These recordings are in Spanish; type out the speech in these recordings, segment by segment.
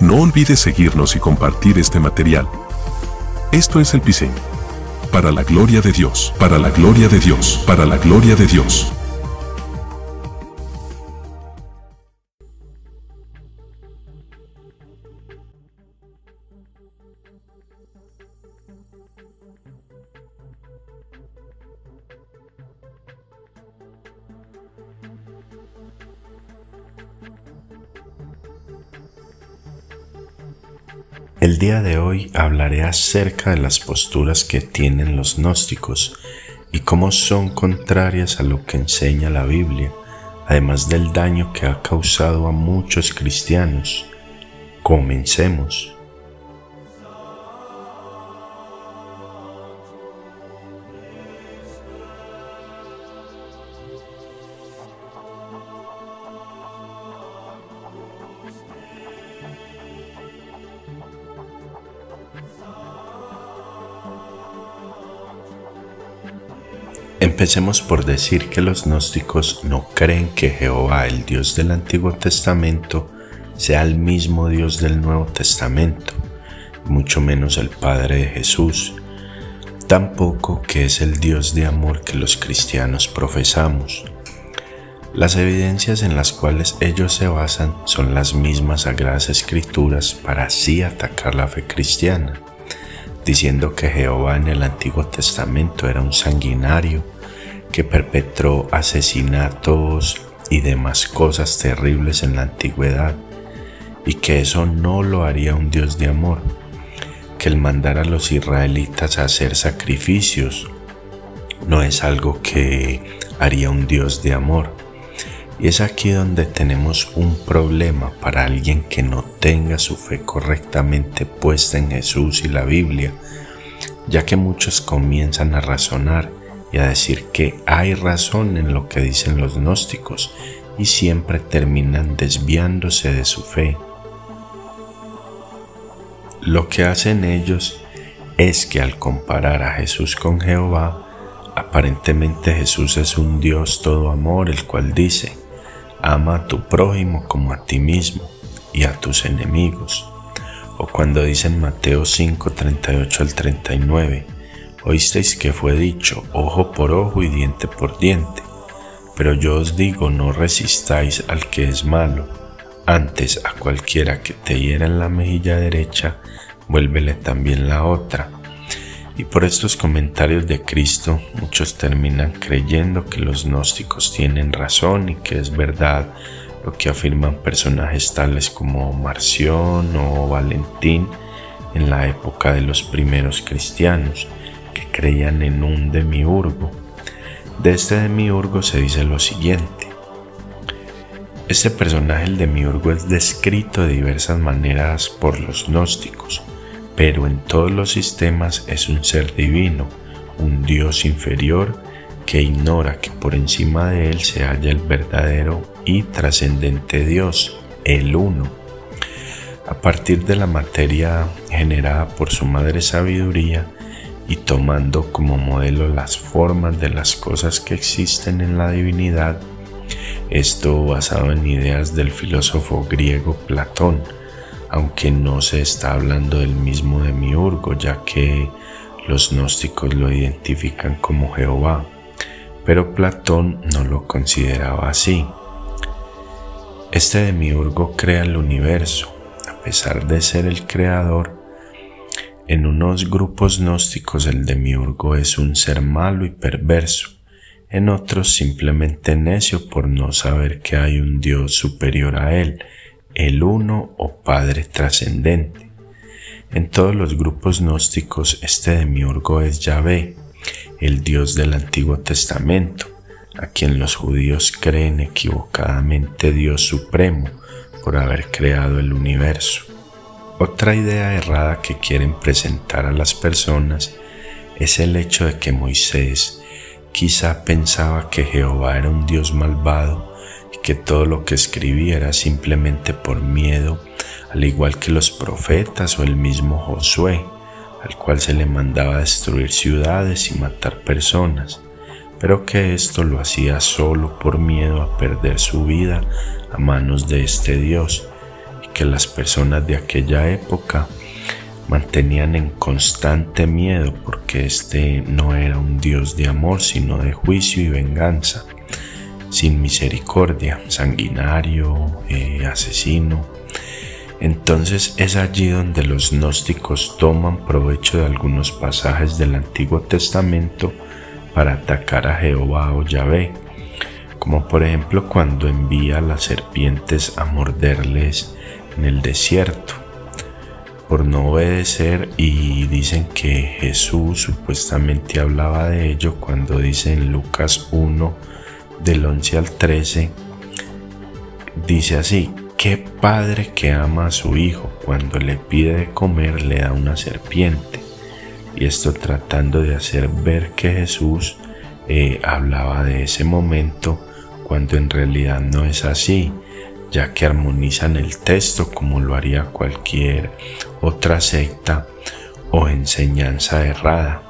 No olvides seguirnos y compartir este material. Esto es el Pise. Para la gloria de Dios, para la gloria de Dios, para la gloria de Dios. Día de hoy hablaré acerca de las posturas que tienen los gnósticos y cómo son contrarias a lo que enseña la Biblia, además del daño que ha causado a muchos cristianos. Comencemos. Empecemos por decir que los gnósticos no creen que Jehová, el Dios del Antiguo Testamento, sea el mismo Dios del Nuevo Testamento, mucho menos el Padre de Jesús, tampoco que es el Dios de amor que los cristianos profesamos. Las evidencias en las cuales ellos se basan son las mismas sagradas escrituras para así atacar la fe cristiana diciendo que Jehová en el Antiguo Testamento era un sanguinario que perpetró asesinatos y demás cosas terribles en la antigüedad y que eso no lo haría un Dios de amor, que el mandar a los israelitas a hacer sacrificios no es algo que haría un Dios de amor. Y es aquí donde tenemos un problema para alguien que no tenga su fe correctamente puesta en Jesús y la Biblia, ya que muchos comienzan a razonar y a decir que hay razón en lo que dicen los gnósticos y siempre terminan desviándose de su fe. Lo que hacen ellos es que al comparar a Jesús con Jehová, aparentemente Jesús es un Dios todo amor, el cual dice, ama a tu prójimo como a ti mismo y a tus enemigos. O cuando dicen Mateo 5, 38 al 39, oísteis que fue dicho, ojo por ojo y diente por diente. Pero yo os digo, no resistáis al que es malo. Antes a cualquiera que te hiera en la mejilla derecha, vuélvele también la otra. Y por estos comentarios de Cristo, muchos terminan creyendo que los gnósticos tienen razón y que es verdad lo que afirman personajes tales como Marción o Valentín en la época de los primeros cristianos, que creían en un demiurgo. De este demiurgo se dice lo siguiente. Este personaje, el demiurgo, es descrito de diversas maneras por los gnósticos pero en todos los sistemas es un ser divino, un Dios inferior que ignora que por encima de él se halla el verdadero y trascendente Dios, el uno. A partir de la materia generada por su madre sabiduría y tomando como modelo las formas de las cosas que existen en la divinidad, esto basado en ideas del filósofo griego Platón, aunque no se está hablando del mismo demiurgo, ya que los gnósticos lo identifican como Jehová, pero Platón no lo consideraba así. Este demiurgo crea el universo, a pesar de ser el creador. En unos grupos gnósticos el demiurgo es un ser malo y perverso, en otros simplemente necio por no saber que hay un Dios superior a él el uno o Padre trascendente. En todos los grupos gnósticos este demiurgo es Yahvé, el Dios del Antiguo Testamento, a quien los judíos creen equivocadamente Dios Supremo por haber creado el universo. Otra idea errada que quieren presentar a las personas es el hecho de que Moisés quizá pensaba que Jehová era un Dios malvado que todo lo que escribía era simplemente por miedo, al igual que los profetas o el mismo Josué, al cual se le mandaba destruir ciudades y matar personas, pero que esto lo hacía solo por miedo a perder su vida a manos de este Dios, y que las personas de aquella época mantenían en constante miedo porque este no era un Dios de amor, sino de juicio y venganza, sin misericordia, sanguinario, eh, asesino. Entonces es allí donde los gnósticos toman provecho de algunos pasajes del Antiguo Testamento para atacar a Jehová o Yahvé, como por ejemplo cuando envía a las serpientes a morderles en el desierto por no obedecer y dicen que Jesús supuestamente hablaba de ello cuando dice en Lucas 1 del 11 al 13 dice así qué padre que ama a su hijo cuando le pide de comer le da una serpiente y esto tratando de hacer ver que Jesús eh, hablaba de ese momento cuando en realidad no es así ya que armonizan el texto como lo haría cualquier otra secta o enseñanza errada.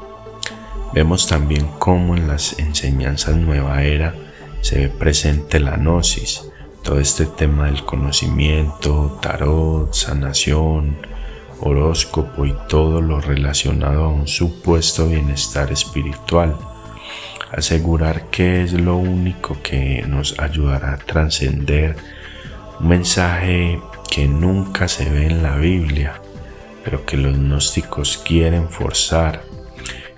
Vemos también cómo en las enseñanzas nueva era se ve presente la gnosis, todo este tema del conocimiento, tarot, sanación, horóscopo y todo lo relacionado a un supuesto bienestar espiritual. Asegurar que es lo único que nos ayudará a trascender un mensaje que nunca se ve en la Biblia, pero que los gnósticos quieren forzar.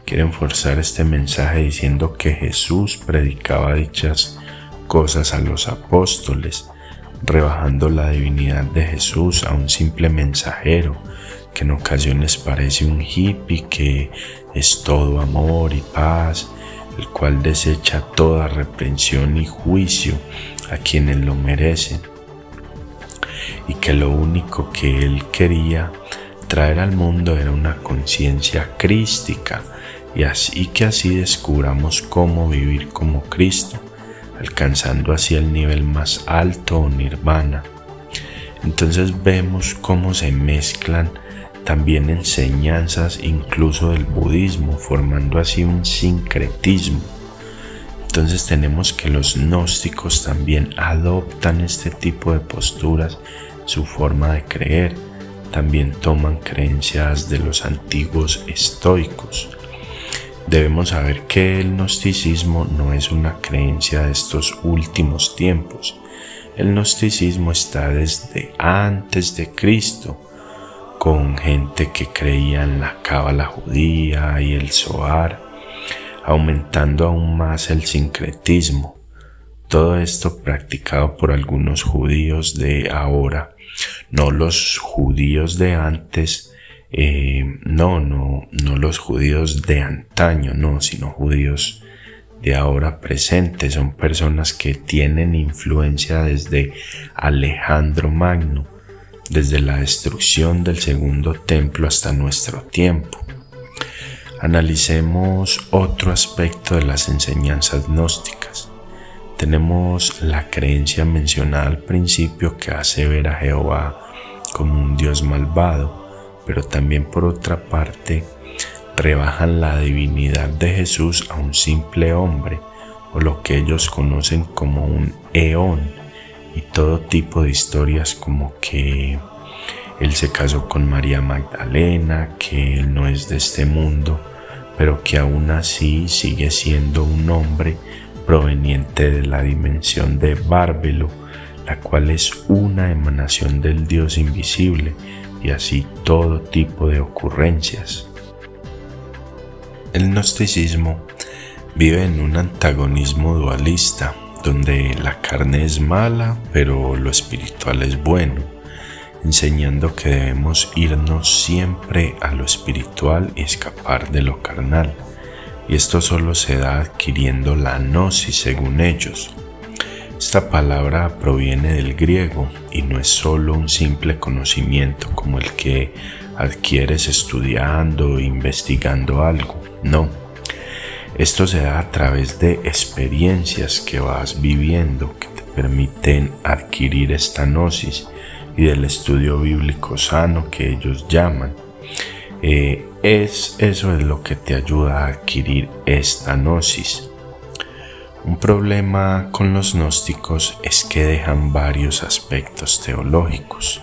Quieren forzar este mensaje diciendo que Jesús predicaba dichas cosas a los apóstoles, rebajando la divinidad de Jesús a un simple mensajero que en ocasiones parece un hippie que es todo amor y paz, el cual desecha toda reprensión y juicio a quienes lo merecen y que lo único que él quería traer al mundo era una conciencia crística y así que así descubramos cómo vivir como Cristo, alcanzando así el nivel más alto o nirvana. Entonces vemos cómo se mezclan también enseñanzas incluso del budismo, formando así un sincretismo. Entonces tenemos que los gnósticos también adoptan este tipo de posturas su forma de creer. También toman creencias de los antiguos estoicos. Debemos saber que el gnosticismo no es una creencia de estos últimos tiempos. El gnosticismo está desde antes de Cristo, con gente que creía en la cábala judía y el Zohar, aumentando aún más el sincretismo. Todo esto practicado por algunos judíos de ahora no los judíos de antes, eh, no, no, no los judíos de antaño, no, sino judíos de ahora presente, son personas que tienen influencia desde Alejandro Magno, desde la destrucción del segundo templo hasta nuestro tiempo. Analicemos otro aspecto de las enseñanzas gnósticas. Tenemos la creencia mencionada al principio que hace ver a Jehová como un Dios malvado, pero también por otra parte rebajan la divinidad de Jesús a un simple hombre o lo que ellos conocen como un eón y todo tipo de historias como que él se casó con María Magdalena, que él no es de este mundo, pero que aún así sigue siendo un hombre proveniente de la dimensión de Bárbelo, la cual es una emanación del Dios invisible, y así todo tipo de ocurrencias. El gnosticismo vive en un antagonismo dualista, donde la carne es mala, pero lo espiritual es bueno, enseñando que debemos irnos siempre a lo espiritual y escapar de lo carnal y esto solo se da adquiriendo la gnosis según ellos. Esta palabra proviene del griego y no es solo un simple conocimiento como el que adquieres estudiando o investigando algo, no. Esto se da a través de experiencias que vas viviendo que te permiten adquirir esta gnosis y del estudio bíblico sano que ellos llaman. Eh, es eso es lo que te ayuda a adquirir esta gnosis. Un problema con los gnósticos es que dejan varios aspectos teológicos.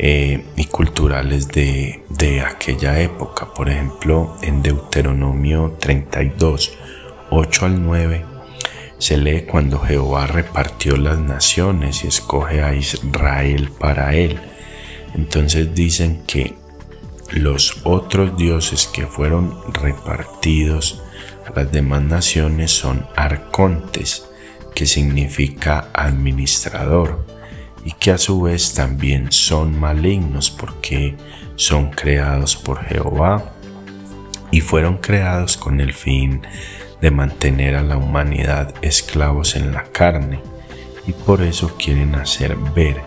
eh, y culturales de, de aquella época. Por ejemplo, en Deuteronomio 32, 8 al 9, se lee cuando Jehová repartió las naciones y escoge a Israel para él. Entonces dicen que los otros dioses que fueron repartidos a las demás naciones son arcontes, que significa administrador, y que a su vez también son malignos porque son creados por Jehová y fueron creados con el fin de mantener a la humanidad esclavos en la carne y por eso quieren hacer ver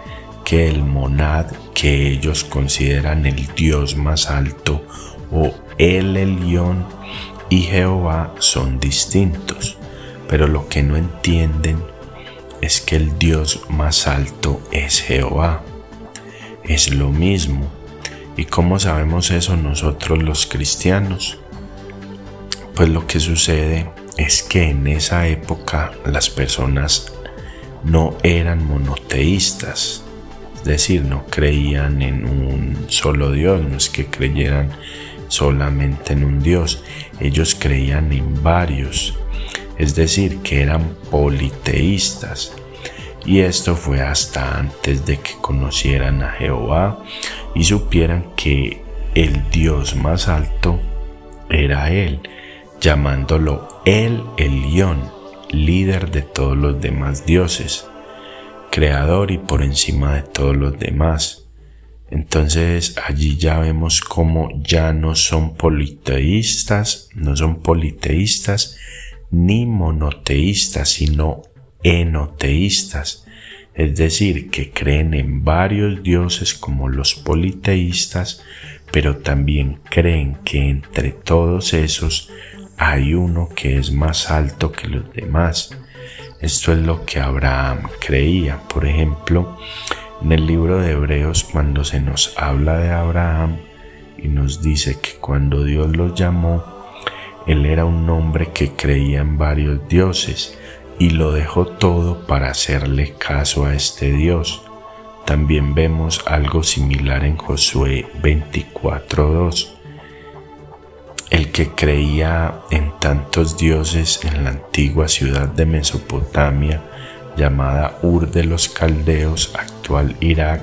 que el monad que ellos consideran el Dios más alto o el Elión y Jehová son distintos, pero lo que no entienden es que el Dios más alto es Jehová. Es lo mismo. ¿Y cómo sabemos eso nosotros los cristianos? Pues lo que sucede es que en esa época las personas no eran monoteístas, es decir, no creían en un solo Dios, no es que creyeran solamente en un Dios, ellos creían en varios, es decir, que eran politeístas. Y esto fue hasta antes de que conocieran a Jehová y supieran que el Dios más alto era Él, llamándolo El Elión, líder de todos los demás dioses, creador y por encima de todos los demás. Entonces allí ya vemos cómo ya no son politeístas, no son politeístas ni monoteístas, sino enoteístas, es decir, que creen en varios dioses como los politeístas, pero también creen que entre todos esos hay uno que es más alto que los demás. Esto es lo que Abraham creía. Por ejemplo, en el libro de Hebreos, cuando se nos habla de Abraham y nos dice que cuando Dios lo llamó, él era un hombre que creía en varios dioses y lo dejó todo para hacerle caso a este Dios. También vemos algo similar en Josué 24.2. El que creía en tantos dioses en la antigua ciudad de Mesopotamia, llamada Ur de los Caldeos, actual Irak,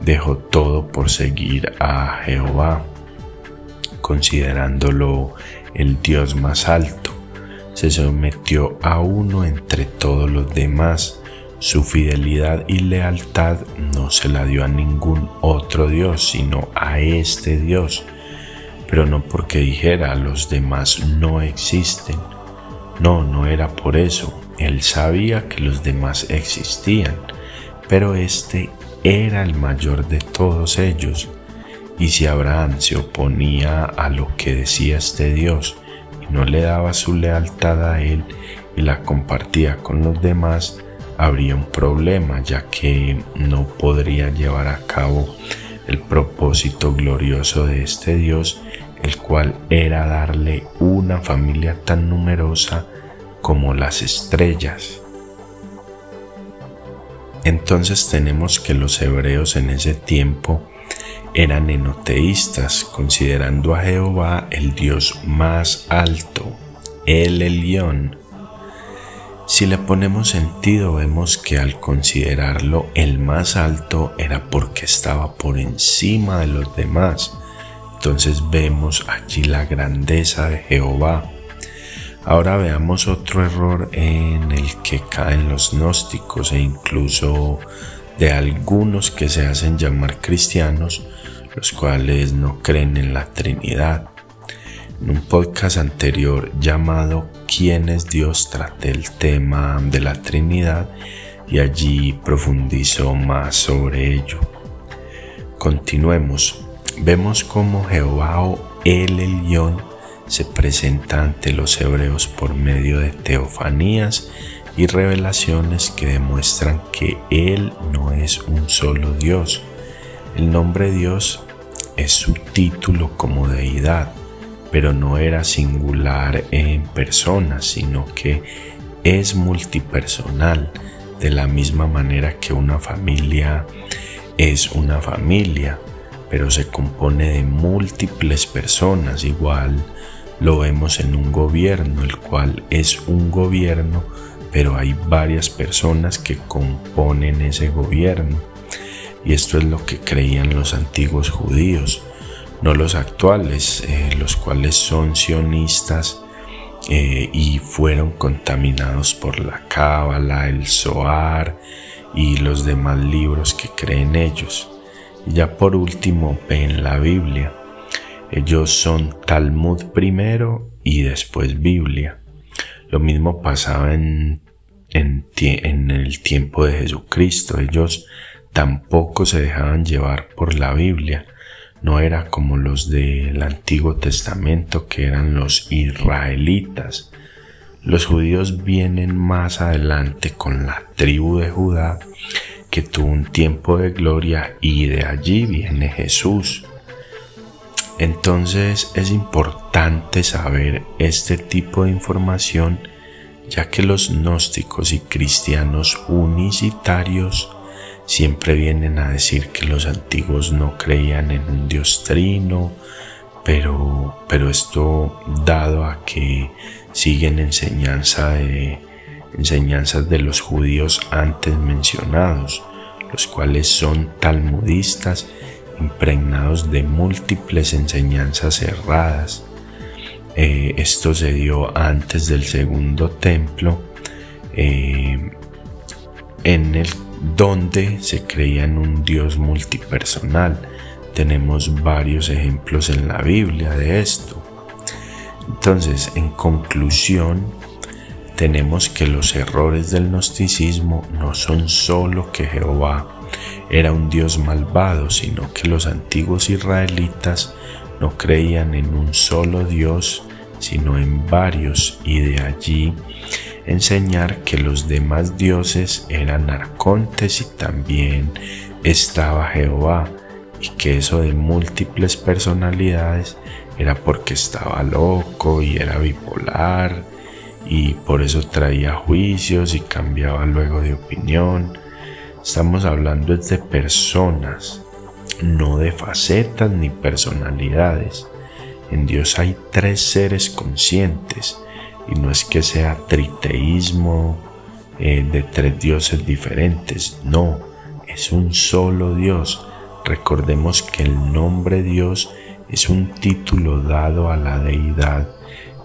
dejó todo por seguir a Jehová, considerándolo el Dios más alto. Se sometió a uno entre todos los demás. Su fidelidad y lealtad no se la dio a ningún otro Dios, sino a este Dios. Pero no porque dijera los demás no existen. No, no era por eso. Él sabía que los demás existían, pero este era el mayor de todos ellos y si Abraham se oponía a lo que decía este Dios y no le daba su lealtad a él y la compartía con los demás, habría un problema ya que no podría llevar a cabo el propósito glorioso de este Dios, el cual era darle una familia tan numerosa como las estrellas. Entonces tenemos que los hebreos en ese tiempo eran enoteístas, considerando a Jehová el Dios más alto, el Elión. Si le ponemos sentido, vemos que al considerarlo el más alto era porque estaba por encima de los demás. Entonces vemos allí la grandeza de Jehová. Ahora veamos otro error en el que caen los gnósticos e incluso de algunos que se hacen llamar cristianos, los cuales no creen en la Trinidad. En un podcast anterior llamado ¿Quién es Dios? traté el tema de la Trinidad y allí profundizó más sobre ello. Continuemos. Vemos cómo Jehová o el Elión se presenta ante los hebreos por medio de teofanías y revelaciones que demuestran que Él no es un solo Dios. El nombre Dios es su título como deidad, pero no era singular en persona, sino que es multipersonal, de la misma manera que una familia es una familia, pero se compone de múltiples personas. Igual lo vemos en un gobierno, el cual es un gobierno, pero hay varias personas que componen ese gobierno. Y esto es lo que creían los antiguos judíos, no los actuales, eh, los cuales son sionistas eh, y fueron contaminados por la Cábala, el Zohar y los demás libros que creen ellos. Ya por último ven la Biblia. Ellos son Talmud primero y después Biblia. Lo mismo pasaba en, en, en el tiempo de Jesucristo. Ellos tampoco se dejaban llevar por la Biblia. No era como los del Antiguo Testamento que eran los israelitas. Los judíos vienen más adelante con la tribu de Judá que tuvo un tiempo de gloria y de allí viene Jesús. Entonces es importante saber este tipo de información ya que los gnósticos y cristianos unicitarios siempre vienen a decir que los antiguos no creían en un Dios trino, pero, pero esto dado a que siguen enseñanza de, enseñanzas de los judíos antes mencionados, los cuales son talmudistas impregnados de múltiples enseñanzas erradas. Eh, esto se dio antes del segundo templo, eh, en el donde se creía en un Dios multipersonal. Tenemos varios ejemplos en la Biblia de esto. Entonces, en conclusión, tenemos que los errores del gnosticismo no son solo que Jehová era un Dios malvado, sino que los antiguos israelitas no creían en un solo Dios, sino en varios, y de allí enseñar que los demás dioses eran arcontes y también estaba Jehová y que eso de múltiples personalidades era porque estaba loco y era bipolar y por eso traía juicios y cambiaba luego de opinión. Estamos hablando de personas, no de facetas ni personalidades. En Dios hay tres seres conscientes y no es que sea triteísmo eh, de tres dioses diferentes, no, es un solo Dios. Recordemos que el nombre Dios es un título dado a la deidad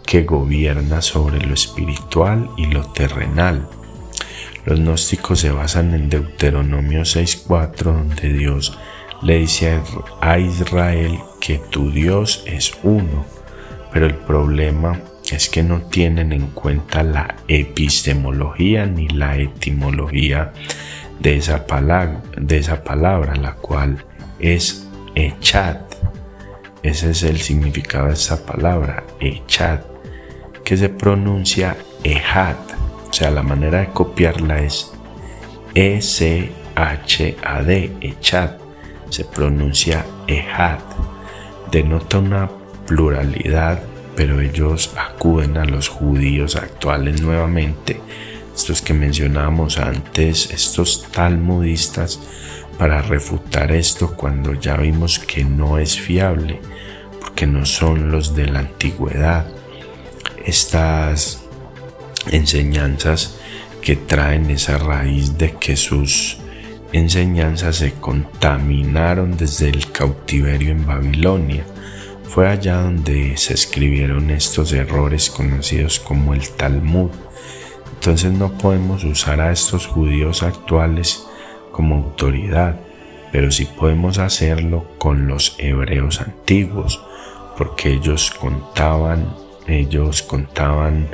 que gobierna sobre lo espiritual y lo terrenal. Los gnósticos se basan en Deuteronomio 6.4 donde Dios le dice a Israel que tu Dios es uno, pero el problema es que no tienen en cuenta la epistemología ni la etimología de esa palabra, de esa palabra la cual es echat. Ese es el significado de esa palabra, echat, que se pronuncia ejat. O sea, la manera de copiarla es E-C-H-A-D, echat. Se pronuncia ejat. Denota una pluralidad pero ellos acuden a los judíos actuales nuevamente, estos que mencionábamos antes, estos talmudistas, para refutar esto cuando ya vimos que no es fiable, porque no son los de la antigüedad. Estas enseñanzas que traen esa raíz de que sus enseñanzas se contaminaron desde el cautiverio en Babilonia fue allá donde se escribieron estos errores conocidos como el Talmud. Entonces no podemos usar a estos judíos actuales como autoridad, pero sí podemos hacerlo con los hebreos antiguos, porque ellos contaban, ellos contaban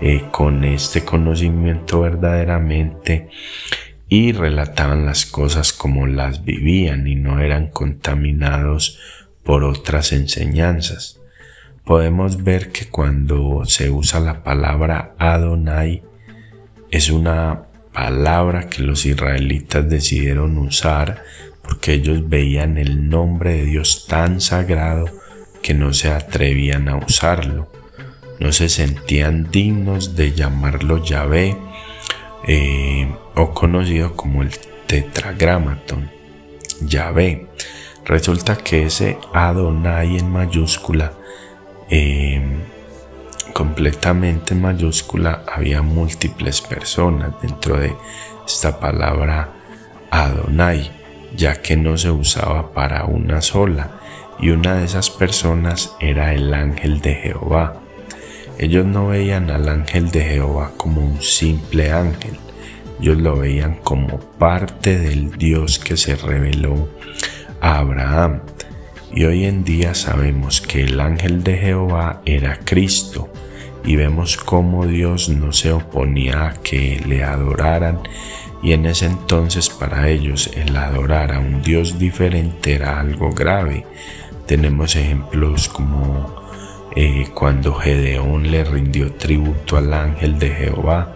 eh, con este conocimiento verdaderamente y relataban las cosas como las vivían y no eran contaminados por otras enseñanzas. Podemos ver que cuando se usa la palabra Adonai es una palabra que los israelitas decidieron usar porque ellos veían el nombre de Dios tan sagrado que no se atrevían a usarlo. No se sentían dignos de llamarlo Yahvé eh, o conocido como el tetragramaton Yahvé. Resulta que ese Adonai en mayúscula, eh, completamente en mayúscula, había múltiples personas dentro de esta palabra Adonai, ya que no se usaba para una sola, y una de esas personas era el ángel de Jehová. Ellos no veían al ángel de Jehová como un simple ángel, ellos lo veían como parte del Dios que se reveló a Abraham. Y hoy en día sabemos que el ángel de Jehová era Cristo y vemos cómo Dios no se oponía a que le adoraran y en ese entonces para ellos el adorar a un Dios diferente era algo grave. Tenemos ejemplos como eh, cuando Gedeón le rindió tributo al ángel de Jehová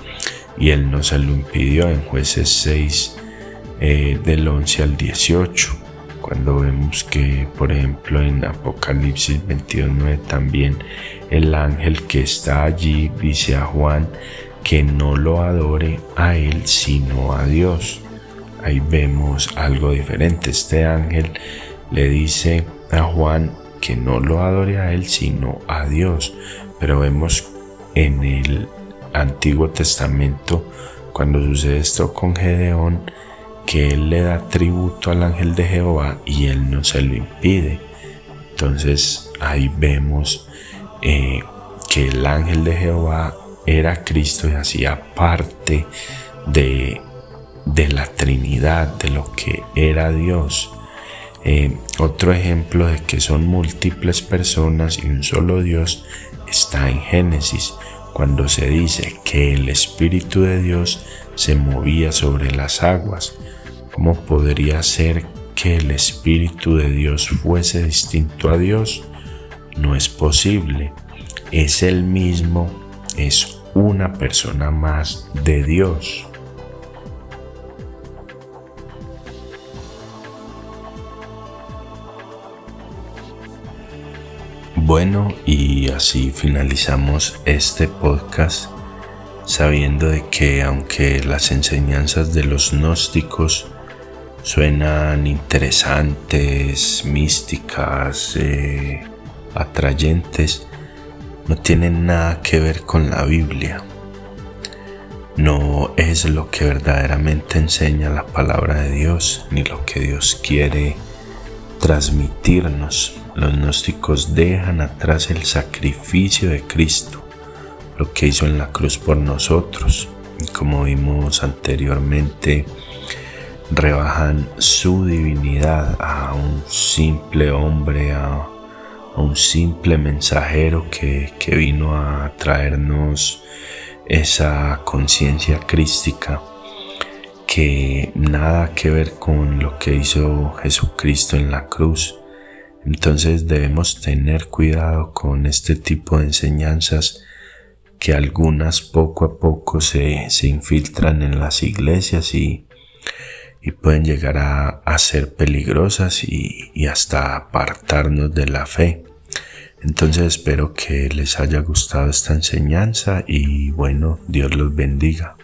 y él no se lo impidió en jueces 6 eh, del 11 al 18 cuando vemos que por ejemplo en Apocalipsis 22.9 también el ángel que está allí dice a Juan que no lo adore a él sino a Dios. Ahí vemos algo diferente. Este ángel le dice a Juan que no lo adore a él sino a Dios pero vemos en el Antiguo Testamento, cuando sucede esto con Gedeón, que él le da tributo al ángel de Jehová y él no se lo impide. Entonces ahí vemos eh, que el ángel de Jehová era Cristo y hacía parte de, de la Trinidad, de lo que era Dios. Eh, otro ejemplo de que son múltiples personas y un solo Dios está en Génesis cuando se dice que el Espíritu de Dios se movía sobre las aguas. ¿Cómo podría ser que el Espíritu de Dios fuese distinto a Dios? No es posible. Es el mismo, es una persona más de Dios. Bueno, y así finalizamos este podcast sabiendo de que aunque las enseñanzas de los gnósticos suenan interesantes, místicas, eh, atrayentes, no tienen nada que ver con la Biblia. No es lo que verdaderamente enseña la palabra de Dios, ni lo que Dios quiere transmitirnos. Los gnósticos dejan atrás el sacrificio de Cristo, lo que hizo en la cruz por nosotros. Y como vimos anteriormente, rebajan su divinidad a un simple hombre, a, un simple mensajero que, que vino a traernos esa conciencia crística que nada que ver con lo que hizo Jesucristo en la cruz entonces debemos tener cuidado con este tipo de enseñanzas que algunas poco a poco se, infiltran en las iglesias y, pueden llegar a, ser peligrosas y, y hasta apartarnos de la fe. Entonces espero que les haya gustado esta enseñanza y bueno, Dios los bendiga.